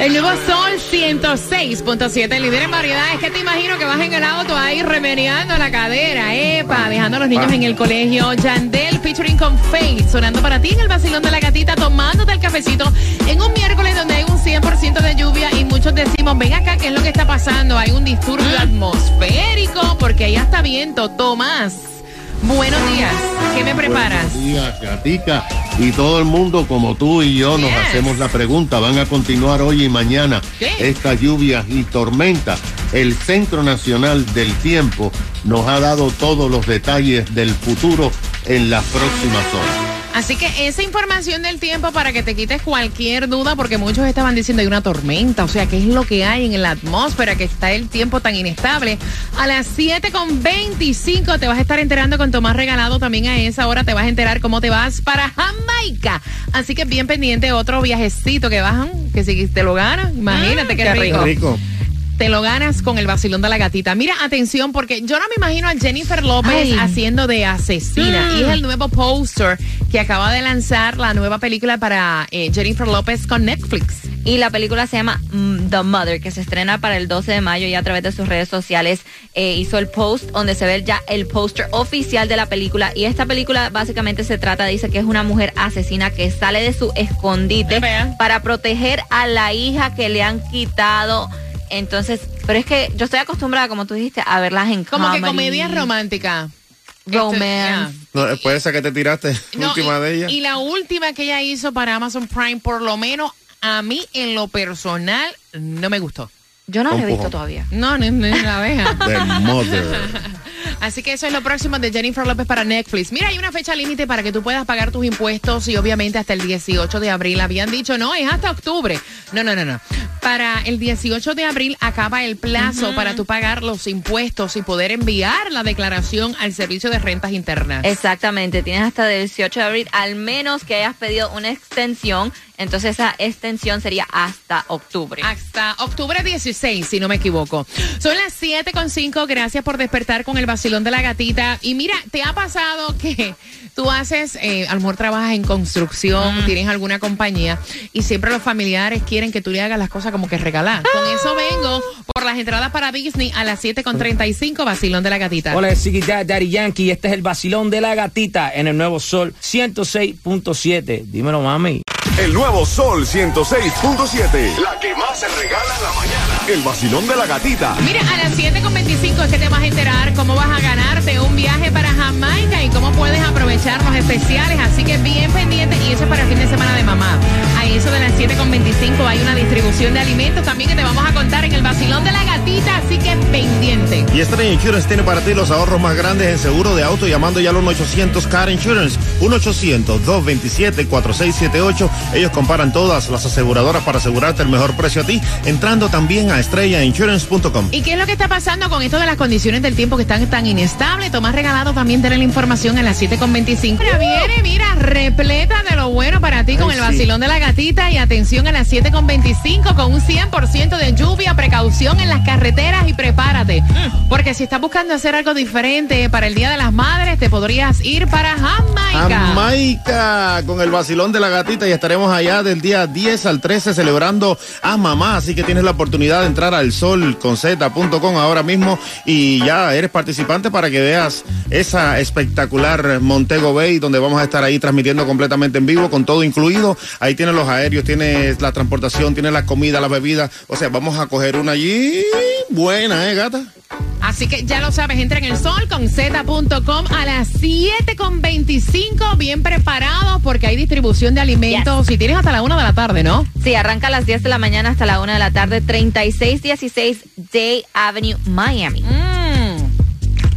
El nuevo Sol 106.7, líder en variedades. que te imagino que vas en el auto ahí remediando la cadera, epa, dejando a los niños en el colegio. Yandel featuring con Faith, sonando para ti en el vacilón de la gatita, tomándote el cafecito en un miércoles donde hay un 100% de lluvia y muchos decimos, ven acá, ¿qué es lo que está pasando? Hay un disturbio mm. atmosférico porque allá está viento. Tomás. Buenos días. ¿Qué me preparas? Buenos días, Gatica. Y todo el mundo, como tú y yo, nos hacemos la pregunta. Van a continuar hoy y mañana estas lluvias y tormentas. El Centro Nacional del Tiempo nos ha dado todos los detalles del futuro en las próximas horas. Así que esa información del tiempo para que te quites cualquier duda, porque muchos estaban diciendo hay una tormenta, o sea, ¿qué es lo que hay en la atmósfera, que está el tiempo tan inestable? A las 7.25 te vas a estar enterando con Tomás Regalado, también a esa hora te vas a enterar cómo te vas para Jamaica. Así que bien pendiente, otro viajecito que bajan, que si te lo ganas, imagínate qué, rico te lo ganas con el vacilón de la gatita. Mira, atención, porque yo no me imagino a Jennifer López haciendo de asesina. Y es el nuevo poster que acaba de lanzar la nueva película para eh, Jennifer López con Netflix. Y la película se llama mm, The Mother, que se estrena para el 12 de mayo y a través de sus redes sociales eh, hizo el post donde se ve ya el póster oficial de la película. Y esta película básicamente se trata, dice que es una mujer asesina que sale de su escondite para proteger a la hija que le han quitado entonces, pero es que yo estoy acostumbrada, como tú dijiste, a verlas en Como que comedia romántica. Romance. No, puede ser que te tiraste última de ella. Y la última que ella hizo para Amazon Prime, por lo menos a mí en lo personal, no me gustó. Yo no la he visto todavía. No, no, no la veja. The Mother. Así que eso es lo próximo de Jennifer López para Netflix. Mira, hay una fecha límite para que tú puedas pagar tus impuestos y obviamente hasta el 18 de abril. Habían dicho, no, es hasta octubre. No, no, no, no. Para el 18 de abril acaba el plazo para tú pagar los impuestos y poder enviar la declaración al Servicio de Rentas Internas. Exactamente, tienes hasta el 18 de abril, al menos que hayas pedido una extensión entonces esa extensión sería hasta octubre. Hasta octubre 16, si no me equivoco. Son las 7.5. Gracias por despertar con el vacilón de la gatita. Y mira, ¿te ha pasado que tú haces, eh, a lo mejor trabajas en construcción, mm. tienes alguna compañía y siempre los familiares quieren que tú le hagas las cosas como que regalar? Con eso vengo por las entradas para Disney a las 7.35, vacilón de la gatita. Hola, es Daddy Yankee. Este es el vacilón de la gatita en el nuevo Sol 106.7. Dímelo, mami. El nuevo Sol 106.7. La que más se regala en la mañana. El vacilón de la gatita. Mira, a las 7.25 es que te vas a enterar cómo vas a ganarte un viaje para Jamaica y cómo puedes aprovechar los especiales. Así que bien pendiente. Y eso es para el fin de semana de mamá. A eso de las 7.25 hay una distribución de alimentos también que te vamos a contar en el vacilón de la gatita. Así que pendiente. Y Estrella Insurance tiene para ti los ahorros más grandes en seguro de auto llamando ya al 1-800 Car Insurance. 1-800-227-4678 ellos comparan todas las aseguradoras para asegurarte el mejor precio a ti, entrando también a estrellainsurance.com. ¿Y qué es lo que está pasando con esto de las condiciones del tiempo que están tan inestables? Tomás Regalado también tiene la información en las 7.25. Mira, viene, mira, repleta de lo bueno para ti con el vacilón de la gatita y atención a las 7.25 con un 100% de lluvia, precaución en las carreteras y prepárate. Mm. Porque si estás buscando hacer algo diferente para el Día de las Madres, te podrías ir para Jamaica. Jamaica con el vacilón de la gatita y estaré allá del día 10 al 13 celebrando a mamá, así que tienes la oportunidad de entrar al solconz.com ahora mismo y ya eres participante para que veas esa espectacular Montego Bay donde vamos a estar ahí transmitiendo completamente en vivo con todo incluido. Ahí tienes los aéreos, tienes la transportación, tienes la comida, la bebida, o sea, vamos a coger una allí buena, ¿eh, gata? Así que ya lo sabes, entra en el sol con z.com a las 7.25, bien preparados porque hay distribución de alimentos. Y tienes hasta la 1 de la tarde, ¿no? Sí, arranca a las 10 de la mañana hasta la 1 de la tarde, 3616 Day Avenue, Miami. Mm.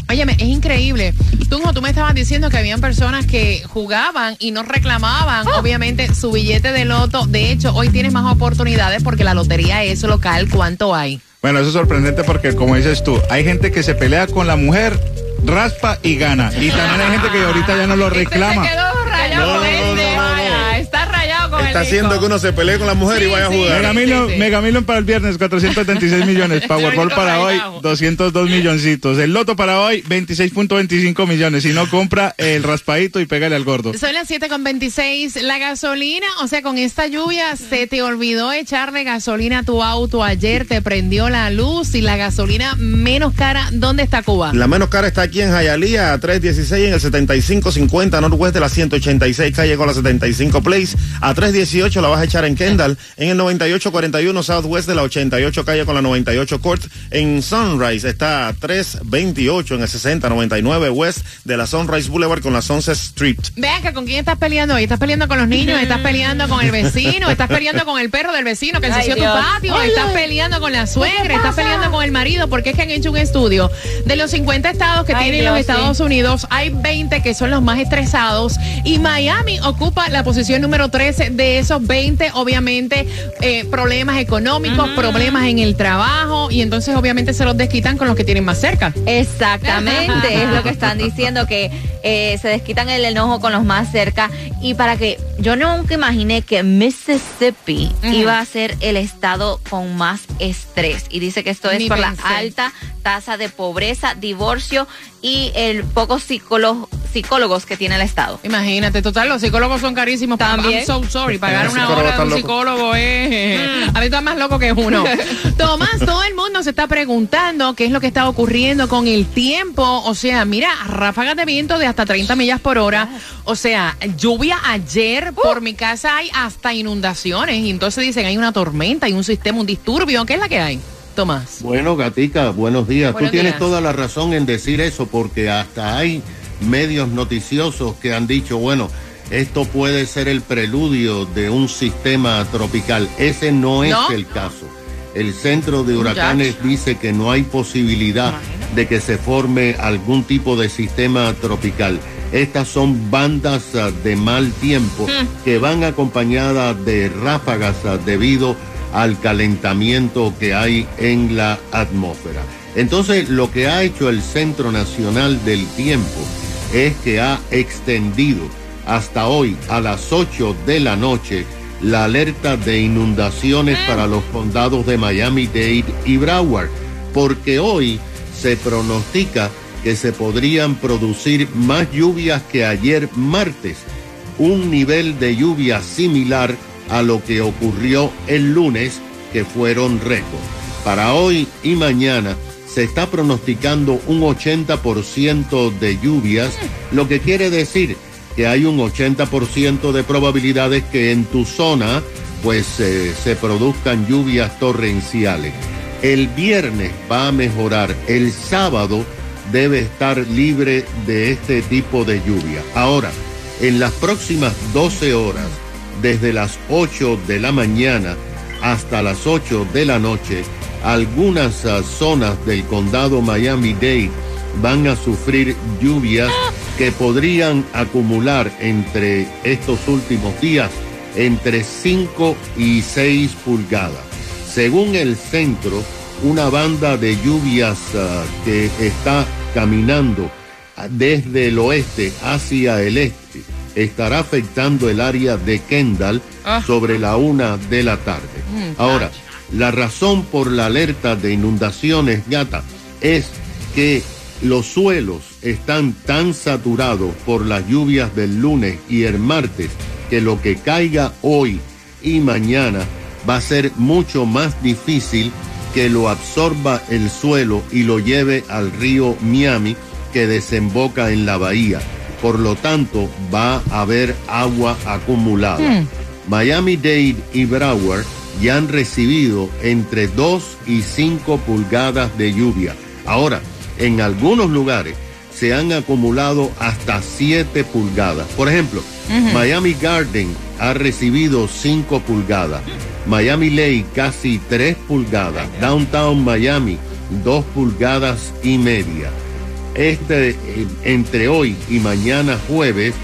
Óyeme, es increíble. Tú, tú me estabas diciendo que habían personas que jugaban y no reclamaban, oh. obviamente, su billete de loto. De hecho, hoy tienes más oportunidades porque la lotería es local. ¿Cuánto hay? Bueno, eso es sorprendente porque, como dices tú, hay gente que se pelea con la mujer, raspa y gana. Y también hay gente que ahorita ya no lo reclama. Este quedó rayado con Está haciendo que uno se pelee con la mujer Sí, y vaya a sí. jugar. Mega Million, sí, sí. Mega Million para el viernes, 476 millones. Powerball para hoy, 202 milloncitos. El Loto para hoy, 26.25 millones. Si no, compra el raspadito y pégale al gordo. Son las 7 con 26. La gasolina, o sea, con esta lluvia, se te olvidó echarle gasolina a tu auto ayer, te prendió la luz y la gasolina menos cara, ¿dónde está Cuba? La menos cara está aquí en Hialeah, a 316 en el 7550 Northwest de la 186 calle con la 75 Place. A 318 la vas a echar en Kendall, en el 9841 Southwest de la 88 calle con la 98 Court. En Sunrise está a 328 en el 6099 West de la Sunrise Boulevard con la Sunset Street. Vean que con quién estás peleando hoy. ¿Estás peleando con los niños? ¿Estás peleando con el vecino? ¿Estás peleando con el perro del vecino que ensució tu patio? ¿Estás peleando con la suegra? ¿Estás peleando con el marido? Porque es que han hecho un estudio de los 50 estados que Ay, tienen Dios, los Estados sí. Unidos. Hay 20 que son los más estresados y Miami ocupa la posición número 13 de esos 20. Obviamente, eh, problemas económicos, problemas en el trabajo y entonces obviamente se los desquitan con los que tienen más cerca. Exactamente, es lo que están diciendo, que eh, se desquitan el enojo con los más cerca. Y para que yo nunca imaginé que Mississippi iba a ser el estado con más estrés. Y dice que esto es Ni por pensé. la alta tasa de pobreza, divorcio y el pocos psicólogos, psicólogos que tiene el estado. Imagínate, total, los psicólogos son carísimos. También. I'm so sorry. Pagar una hora de un psicólogo es. A mí está más loco que uno. Tomás, todo el mundo se está preguntando qué es lo que está ocurriendo con el tiempo. O sea, mira, ráfagas de viento de hasta 30 millas por hora. O sea, lluvia ayer. Por mi casa hay hasta inundaciones. Y entonces dicen, hay una tormenta, hay un sistema, un disturbio. ¿Qué es la que hay? Tomás. Bueno, Gatica, buenos días. Buenos Tú tienes días. toda la razón en decir eso porque hasta hay medios noticiosos que han dicho, bueno, esto puede ser el preludio de un sistema tropical. Ese no es ¿No? el caso. El centro de huracanes dice que no hay posibilidad de que se forme algún tipo de sistema tropical. Estas son bandas ah, de mal tiempo que van acompañadas de ráfagas ah, debido al calentamiento que hay en la atmósfera. Entonces, lo que ha hecho el Centro Nacional del Tiempo es que ha extendido hasta hoy a las 8 de la noche la alerta de inundaciones para los condados de Miami-Dade y Broward, porque hoy se pronostica que se podrían producir más lluvias que ayer martes, un nivel de lluvia similar a lo que ocurrió el lunes, que fueron récord. Para hoy y mañana se está pronosticando un 80% de lluvias, lo que quiere decir que hay un 80% de probabilidades que en tu zona pues eh, se produzcan lluvias torrenciales. El viernes va a mejorar, el sábado debe estar libre de este tipo de lluvia. Ahora, en las próximas 12 horas, desde las 8 de la mañana hasta las 8 de la noche, algunas ah, zonas del condado Miami-Dade van a sufrir lluvias que podrían acumular entre estos últimos días entre 5 y 6 pulgadas. Según el centro, una banda de lluvias ah, que está caminando ah, desde el oeste hacia el este estará afectando el área de Kendall sobre la una de la tarde. Mm, Ahora, la razón por la alerta de inundaciones, gata, es que los suelos están tan saturados por las lluvias del lunes y el martes que lo que caiga hoy y mañana va a ser mucho más difícil que lo absorba el suelo y lo lleve al río Miami que desemboca en la bahía. Por lo tanto, va a haber agua acumulada. Miami-Dade y Broward ya han recibido entre 2 y 5 pulgadas de lluvia. Ahora, en algunos lugares se han acumulado hasta 7 pulgadas. Por ejemplo, Miami Garden ha recibido 5 pulgadas. Miami Lake casi 3 pulgadas. Downtown Miami 2 pulgadas y media. Este, entre hoy y mañana jueves,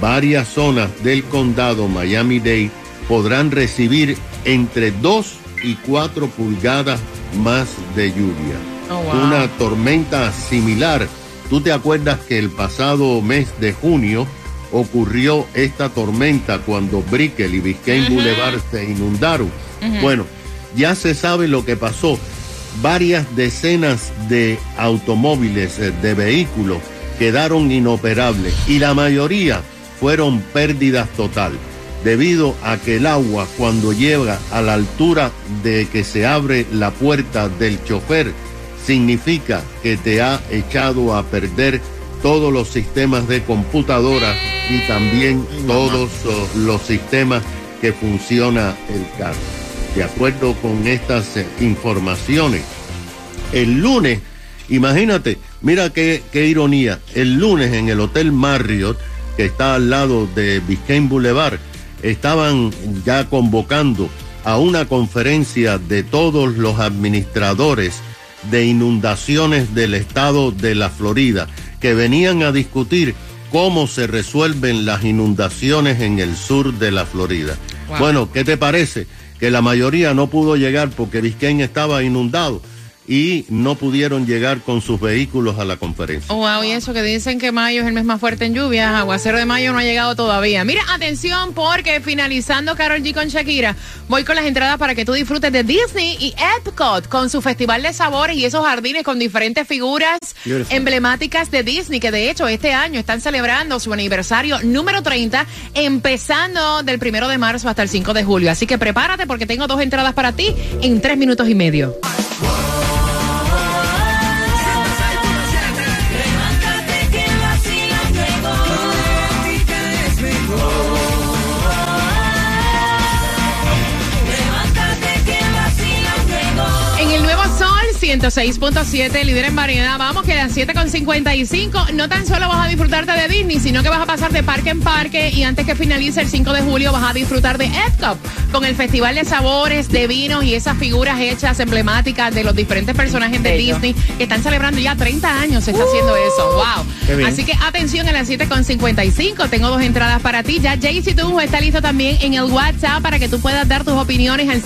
varias zonas del condado Miami-Dade podrán recibir entre 2 y 4 pulgadas más de lluvia. Oh, wow. Una tormenta similar. ¿Tú te acuerdas que el pasado mes de junio ocurrió esta tormenta cuando Brickell y Biscayne Boulevard se inundaron. Bueno, ya se sabe lo que pasó. Varias decenas de automóviles, eh, de vehículos, quedaron inoperables y la mayoría fueron pérdidas total debido a que el agua cuando llega a la altura de que se abre la puerta del chofer significa que te ha echado a perder todos los sistemas de computadora y también todos los sistemas que funciona el carro. De acuerdo con estas informaciones, el lunes, imagínate, mira qué, qué ironía, el lunes en el Hotel Marriott, que está al lado de Biscayne Boulevard, estaban ya convocando a una conferencia de todos los administradores de inundaciones del estado de la Florida, que venían a discutir cómo se resuelven las inundaciones en el sur de la Florida. Bueno, ¿qué te parece? Que la mayoría no pudo llegar porque Biscayne estaba inundado y no pudieron llegar con sus vehículos a la conferencia. Wow, y eso que dicen que mayo es el mes más fuerte en lluvias, aguacero de mayo no ha llegado todavía. Mira, atención porque finalizando Carol G con Shakira, voy con las entradas para que tú disfrutes de Disney y Epcot con su festival de sabores y esos jardines con diferentes figuras emblemáticas de Disney que de hecho este año están celebrando su aniversario número 30 empezando del primero de marzo hasta el 5 de julio. Así que prepárate porque tengo dos entradas para ti en tres minutos y medio. 106.7, líder en variedad. Vamos, quedan 7.55. No tan solo vas a disfrutarte de Disney, sino que vas a pasar de parque en parque. Y antes que finalice el 5 de julio, vas a disfrutar de Epcot con el Festival de Sabores, de Vinos y esas figuras hechas emblemáticas de los diferentes personajes de Disney que están celebrando ya 30 años. Se está haciendo eso. ¡Wow! Así que atención a las 7.55. Tengo dos entradas para ti. Ya Jaycee Tunjo está listo también en el WhatsApp para que tú puedas dar tus opiniones al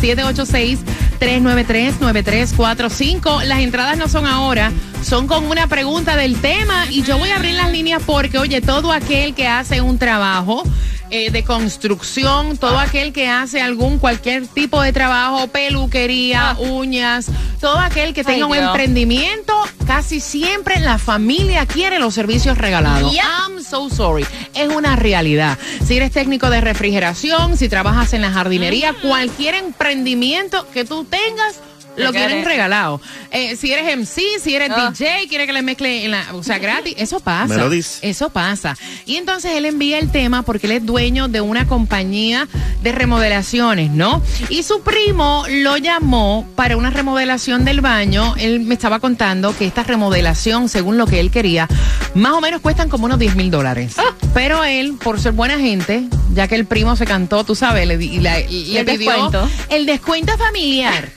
786-393-9345. Las entradas no son ahora, son con una pregunta del tema y yo voy a abrir las líneas porque, oye, todo aquel que hace un trabajo eh, de construcción, todo aquel que hace algún, cualquier tipo de trabajo, peluquería, uñas, todo aquel que tenga un Dios. emprendimiento, casi siempre la familia quiere los servicios regalados. I'm so sorry. Es una realidad. Si eres técnico de refrigeración, si trabajas en la jardinería, cualquier emprendimiento que tú tengas. Lo quieren quiere. regalado. Eh, si eres MC, si eres Ah. DJ, quiere que le mezcle, en la, o sea, gratis. Eso pasa. Me lo dice. Eso pasa. Y entonces él envía el tema porque él es dueño de una compañía de remodelaciones, ¿no? Y su primo lo llamó para una remodelación del baño. Él me estaba contando que esta remodelación, según lo que él quería, más o menos cuestan como unos 10 mil dólares. Pero él, por ser buena gente, ya que el primo se cantó, tú sabes, le, di- y la- y le el pidió descuento? el descuento familiar.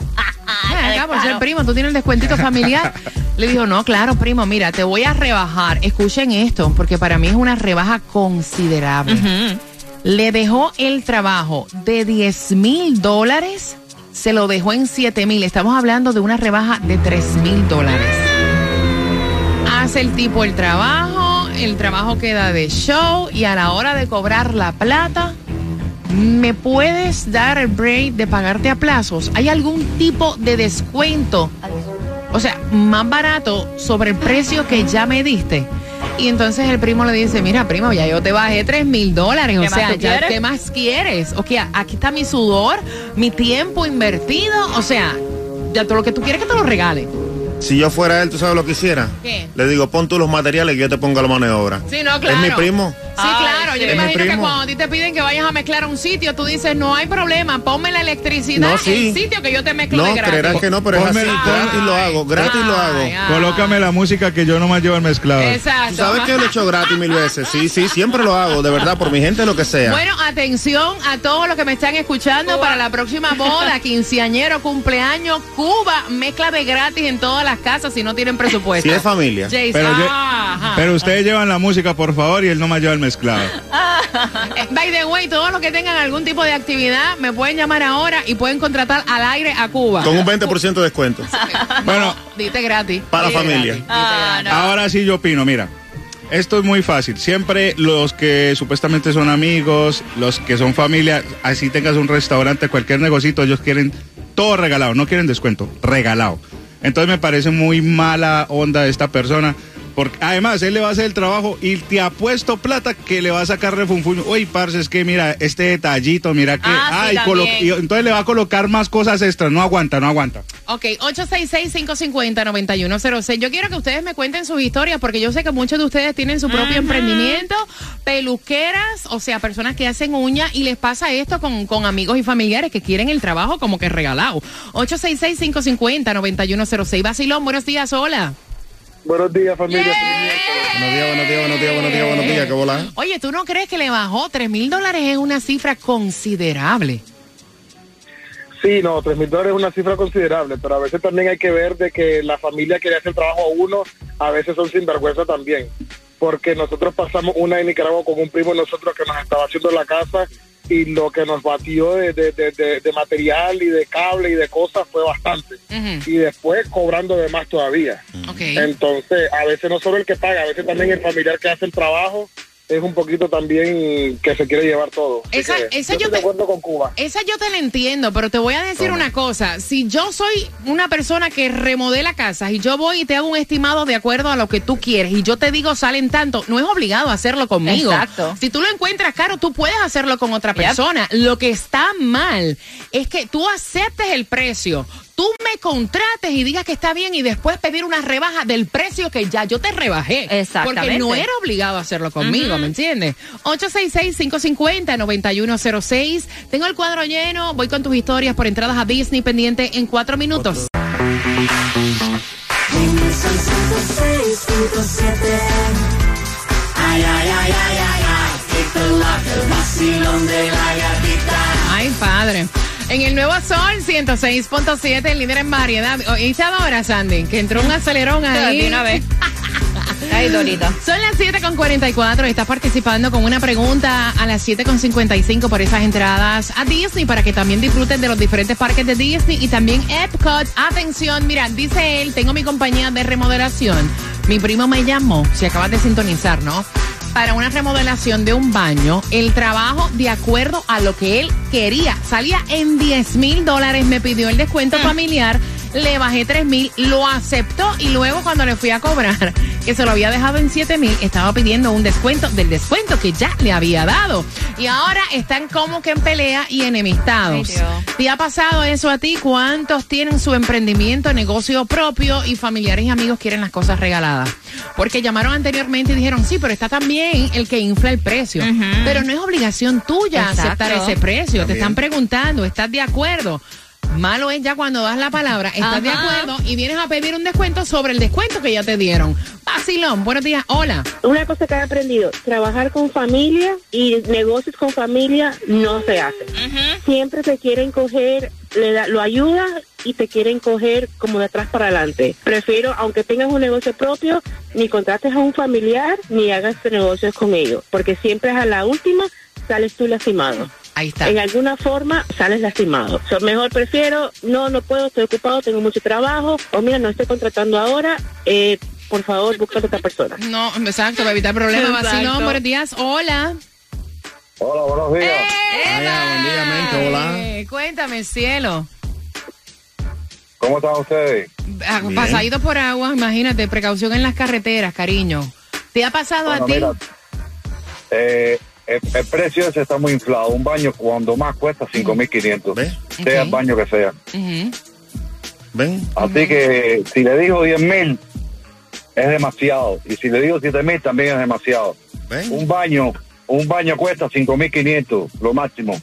Qué acá, por ser primo, tú tienes el descuentito familiar. Le dijo, no, claro, primo, mira, te voy a rebajar. Escuchen esto, porque para mí es una rebaja considerable. Le dejó el trabajo de 10 mil dólares, se lo dejó en 7 mil. Estamos hablando de una rebaja de 3 mil dólares. Hace el tipo el trabajo, el trabajo queda de show y a la hora de cobrar la plata, ¿me puedes dar el break de pagarte a plazos? ¿Hay algún tipo de descuento? O sea, más barato sobre el precio que ya me diste. Y entonces el primo le dice, mira, primo, ya yo te bajé 3 mil dólares. O ¿Qué más sea, ya, quieres? ¿qué más quieres? O sea, aquí está mi sudor, mi tiempo invertido. O sea, ya todo lo que tú quieres que te lo regale. Si yo fuera él, ¿tú sabes lo que hiciera? ¿Qué? Le digo, pon tú los materiales que yo te ponga la mano de obra. Sí, no, claro. Es mi primo. Sí, Ay, claro. Yo me Es imagino que cuando a ti te piden que vayas a mezclar un sitio, tú dices, no hay problema, ponme la electricidad No, en el sitio que yo te mezclo No, de gratis. creerás que no, pero es Ponme- así. pon- Gratis lo hago, gratis lo hago. Ay, ay. Colócame la música que yo nomás llevo el mezclado. Exacto. Tú sabes que lo he hecho gratis mil veces. Sí, sí, siempre lo hago, de verdad, por mi gente, lo que sea. Bueno, atención a todos los que me están escuchando para la próxima boda, quinceañero, cumpleaños, Cuba, mezcla de gratis en todas las casas si no tienen presupuesto. Si es familia. Jason, Pero, yo- pero ustedes llevan la música, por favor, y él nomás lleva el mezclado. Eh, By the way, todos los que tengan algún tipo de actividad me pueden llamar ahora y pueden contratar al aire a Cuba. Con un 20% de descuento. Bueno, Dite gratis. Para Dite familia. gratis, Ah, no. ahora sí yo opino, mira. Esto es muy fácil. Siempre los que supuestamente son amigos, los que son familia, así tengas un restaurante, cualquier negocito, ellos quieren todo regalado, no quieren descuento, regalado. Entonces me parece muy mala onda de esta persona. Porque además él le va a hacer el trabajo y te ha puesto plata que le va a sacar refunfuño. Uy, parce, es que mira, este detallito, mira que. Ah, sí, ay, colo- también. y entonces le va a colocar más cosas extras. No aguanta, no aguanta. Ok, 866-550-9106. Yo quiero que ustedes me cuenten sus historias porque yo sé que muchos de ustedes tienen su propio emprendimiento, peluqueras, o sea, personas que hacen uñas y les pasa esto con, con amigos y familiares que quieren el trabajo como que regalado. 866-550-9106. Basilón, buenos días, hola. Buenos días, familia. Buenos días, buenos días, buenos días, buenos días, buenos días, qué bola. Oye, ¿tú no crees que le bajó 3 mil dólares? Es una cifra considerable. Sí, no, tres mil dólares es una cifra considerable, pero a veces también hay que ver de que la familia que le hace el trabajo a uno, a veces son sinvergüenza también. Porque nosotros pasamos una en Nicaragua con un primo de nosotros que nos estaba haciendo la casa y lo que nos batió de, de, de, de- de material y de cable y de cosas fue bastante. Y después cobrando de más todavía. Entonces, a veces no solo el que paga, a veces también el familiar que hace el trabajo es un poquito también que se quiere llevar todo. Esa- que esa yo yo estoy te- de acuerdo con Cuba. Esa yo te la entiendo, pero te voy a decir una cosa. Si yo soy una persona que remodela casas y yo voy y te hago un estimado de acuerdo a lo que tú quieres y yo te digo salen tanto, no es obligado a hacerlo conmigo. Exacto. Si tú lo encuentras caro, tú puedes hacerlo con otra Yep. persona. Lo que está mal es que tú aceptes el precio. Tú me contrates y digas que está bien y después pedir una rebaja del precio que ya yo te rebajé. Exactamente. Porque no era obligado a hacerlo conmigo, ¿me entiendes? 866-550-9106. Tengo el cuadro lleno. Voy con tus historias por entradas a Disney pendiente en cuatro minutos. Ay, padre. En el nuevo Sol 106.7, el líder en variedad. ¿Oíste ahora, Sandy? Que entró un acelerón ahí. De una vez. Ay, Dorita. Son las 7.44. Estás participando con una pregunta a las 7.55 por esas entradas a Disney para que también disfruten de los diferentes parques de Disney y también Epcot. Atención, mira, dice él, tengo mi compañía de remodelación. Mi primo me llamó, si acabas de sintonizar, ¿no? Para una remodelación de un baño, el trabajo de acuerdo a lo que él quería. Salía en 10 mil dólares, me pidió el descuento familiar, le bajé 3 mil, lo aceptó y luego cuando le fui a cobrar, que se lo había dejado en 7 mil, estaba pidiendo un descuento del descuento que ya le había dado. Y ahora están como que en pelea y enemistados. Ay. ¿Te ha pasado eso a ti? ¿Cuántos tienen su emprendimiento, negocio propio y familiares y amigos quieren las cosas regaladas? Porque llamaron anteriormente y dijeron, sí, pero está también el que infla el precio. Pero no es obligación tuya Exacto. aceptar ese precio. Te están preguntando, ¿estás de acuerdo? Malo es ya cuando das la palabra, estás de acuerdo y vienes a pedir un descuento sobre el descuento que ya te dieron. Vacilón, buenos días, hola. Una cosa que he aprendido, trabajar con familia y negocios con familia no se hace. Siempre se quieren coger, le da- lo ayuda y te quieren coger como de atrás para adelante. Prefiero, aunque tengas un negocio propio, ni contrates a un familiar ni hagas negocios con ellos, porque siempre a la última sales tú lastimado. Ahí está. En alguna forma sales lastimado. Mejor prefiero, no, no puedo, estoy ocupado, tengo mucho trabajo, o mira, no estoy contratando ahora, eh, por favor, búscate a otra persona. No, exacto, para evitar problemas. Exacto. Vacilón, buenos días, hola. Hola, buenos días. Ay, buen día, men, qué bola. Eh, Cuéntame, cielo. ¿Cómo están ustedes? Ah, Bien. Pasadito por agua, imagínate, precaución en las carreteras, cariño. ¿Te ha pasado a ti? eh, el, el precio ese está muy inflado. Un baño cuando más cuesta 5.500, ¿Ves? sea Ok. el baño que sea. Ven. Así que si le digo 10.000 es demasiado. Y si le digo 7.000 también es demasiado. Ven. Un baño, un baño cuesta 5.500, lo máximo.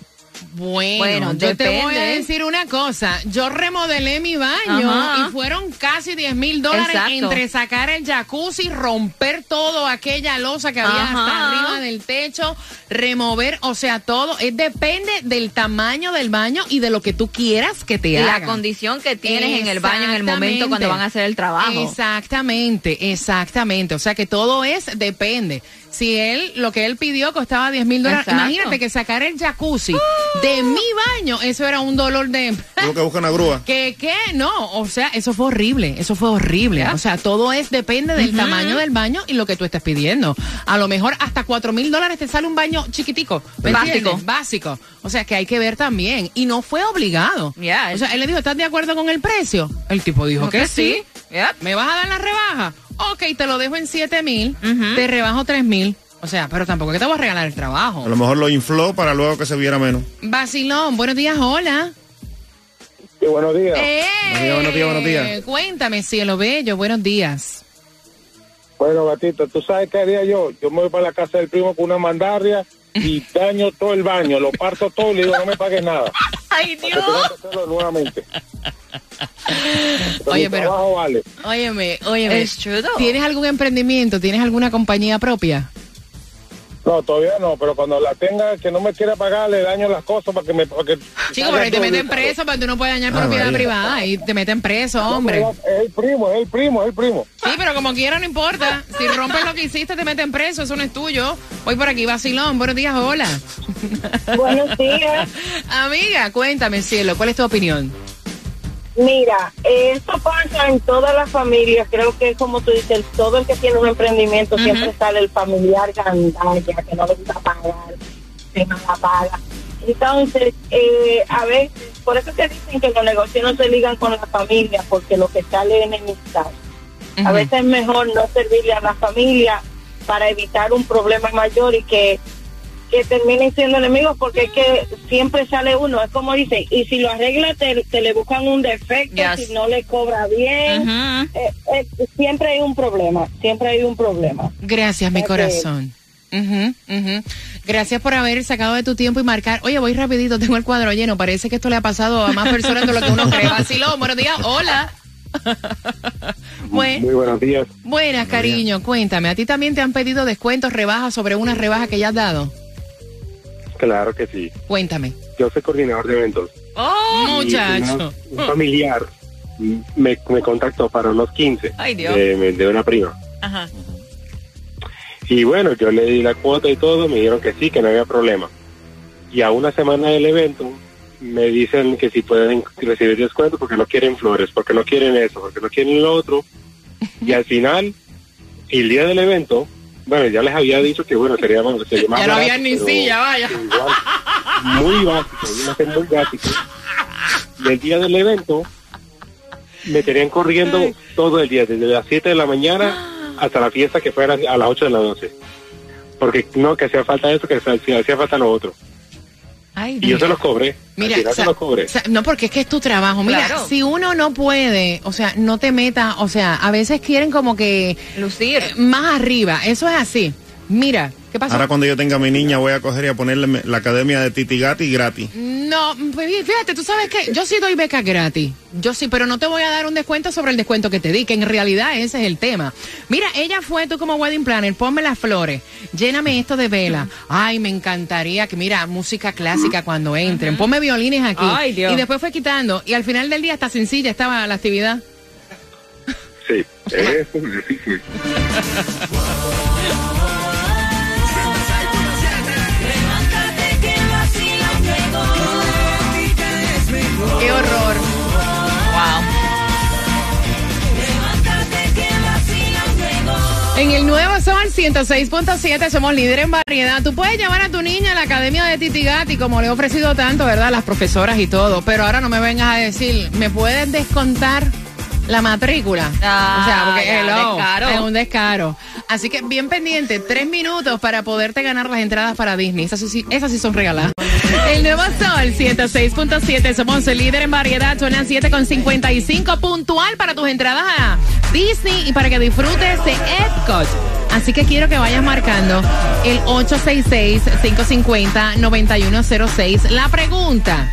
Bueno, Bueno, yo te voy a decir una cosa. Yo remodelé mi baño Ajá. y fueron casi 10 mil dólares entre sacar el jacuzzi, romper todo aquella losa que había Ajá. hasta arriba del techo, remover, o sea, todo. Es depende del tamaño del baño y de lo que tú quieras que te Y hagan. la condición que tienes en el baño en el momento cuando van a hacer el trabajo. Exactamente, exactamente. O sea que todo es depende. Si él, lo que él pidió costaba 10 mil dólares, imagínate que sacar el jacuzzi de mi baño, eso era un dolor de... Tuvo que buscar una grúa. ¿Qué, qué? No, o sea, eso fue horrible, eso fue horrible. O sea, todo es, depende del tamaño del baño y lo que tú estés pidiendo. A lo mejor hasta cuatro mil dólares te sale un baño chiquitico. ¿me Básico. Básico. O sea, que hay que ver también. Y no fue obligado. Yeah. O sea, él le dijo, ¿estás de acuerdo con el precio? El tipo dijo que, que sí. sí. Yep. ¿Me vas a dar la rebaja? Ok, te lo dejo en siete mil, te rebajo tres mil. O sea, pero tampoco que te voy a regalar el trabajo. A lo mejor lo infló para luego que se viera menos. Vacilón, buenos días, hola. Sí, buenos días. ¡Eh! Buenos días, buenos días, buenos días. Cuéntame, cielo bello, buenos días. Bueno, gatito, ¿tú sabes qué haría yo? Yo me voy para la casa del primo con una mandaria y daño todo el baño, lo parto todo y le digo, no me pagues nada. Ay, que hacerlo nuevamente. Oye, mi pero- trabajo vale. Óyeme, óyeme. True, though. ¿Tienes algún emprendimiento? ¿Tienes alguna compañía propia? No, todavía no, pero cuando la tenga, que no me quiera pagar, le daño las cosas para que me... Para que Chico, pero ahí te meten preso para que tú no puedes dañar Ah, propiedad privada y te meten preso, hombre. Es el primo, es el primo, es el primo. Sí, pero como quiera no importa. Si rompes lo que hiciste, te meten preso, eso no es tuyo. Voy por aquí, vacilón. Buenos días, hola. Buenos días. Amiga, cuéntame, cielo, ¿cuál es tu opinión? Mira, esto pasa en todas las familias. Creo que, como tú dices, todo el que tiene un emprendimiento siempre sale el familiar gandalla, que no le gusta pagar, que no la paga. Entonces, eh, a veces, por eso que dicen que los negocios no se ligan con la familia, porque lo que sale es enemistad. A veces es mejor no servirle a la familia para evitar un problema mayor y que que terminen siendo enemigos porque es que siempre sale uno, es como dice, y si lo arregla te, te le buscan un defecto, Yes. si no le cobra bien, eh, eh, siempre hay un problema, siempre hay un problema. Gracias, mi corazón. Ujú, ujú. Gracias por haber sacado de tu tiempo y marcar. Oye, voy rapidito, tengo el cuadro lleno. Parece que esto le ha pasado a más personas de lo que uno cree. Vacilón, buenos días. Hola. Muy buenos días. buenas, cariño. Cuéntame, ¿a ti también te han pedido descuentos, rebajas sobre una rebaja que ya has dado? Claro que sí. Cuéntame. Yo soy coordinador de eventos. Oh, muchacho. una- un familiar me, me contactó para unos 15 Ay, Dios. de, de una prima. Ajá. Y bueno, yo le di la cuota y todo, me dijeron que sí, que no había problema. Y a una semana del evento me dicen que si pueden recibir descuento porque no quieren flores, porque no quieren eso, porque no quieren lo otro. Y al final, el día del evento, bueno, ya les había dicho que bueno, sería, sería más Ya no barato, había ni silla, vaya. igual, muy básico, muy básico. Y el día del evento me tenían corriendo todo el día, desde las 7 de la mañana hasta la fiesta que fuera a las 8 de la noche. Porque no, que hacía falta eso, que hacía falta lo otro. Ay, Y yo se los cobré. Mira, al final o sea, se los cobré. o sea, no, porque es que es tu trabajo. Mira, Claro. si uno no puede, o sea, no te meta, o sea, a veces quieren como que Lucir. eh, más arriba. Eso es así. Mira, ¿qué pasó? Ahora cuando yo tenga a mi niña voy a coger y a ponerle la academia de Titi Gatti gratis. No, pues, fíjate, tú sabes que yo sí doy becas gratis. Yo sí, pero no te voy a dar un descuento sobre el descuento que te di, que en realidad ese es el tema. Mira, ella fue tú como wedding planner, ponme las flores, lléname esto de vela. Ay, me encantaría que, mira, música clásica cuando entren, ponme violines aquí. Ay, Dios. Y después fue quitando, y al final del día hasta sencilla estaba la actividad. Sí, eso, sí, 106.7 somos líder en variedad. Tú puedes llamar a tu niña a la academia de Titi Gatti, como le he ofrecido tanto, ¿verdad? Las profesoras y todo. Pero ahora no me vengas a decir, ¿me puedes descontar la matrícula? Ah, o sea, porque ya, hello, descaro. es un descaro. Así que bien pendiente, tres minutos para poderte ganar las entradas para Disney. Esas sí, esas sí son regaladas. El nuevo Sol 106.7, somos el líder en variedad. Las 7.55 puntual para tus entradas a Disney y para que disfrutes de Epcot. Así que quiero que vayas marcando el 866-550-9106. La pregunta,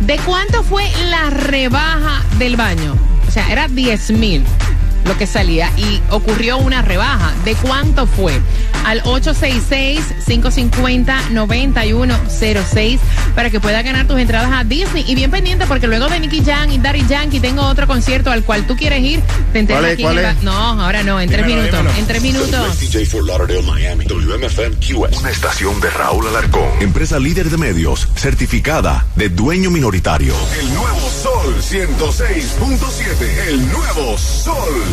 ¿de cuánto fue la rebaja del baño? O sea, era 10 mil. Lo que salía y ocurrió una rebaja. ¿De cuánto fue? Al 866-550-9106 para que puedas ganar tus entradas a Disney. Y bien pendiente porque luego de Nicky Jam y Daddy Yankee tengo otro concierto al cual tú quieres ir. Te enteras ¿Cuál es? aquí ¿Cuál en el No, ahora no, en tres minutos. dímelo. En tres minutos. DJ for Lauderdale, Miami. WMFM QS. Una estación de Raúl Alarcón. Empresa líder de medios, certificada de dueño minoritario. El nuevo Sol 106.7. El nuevo Sol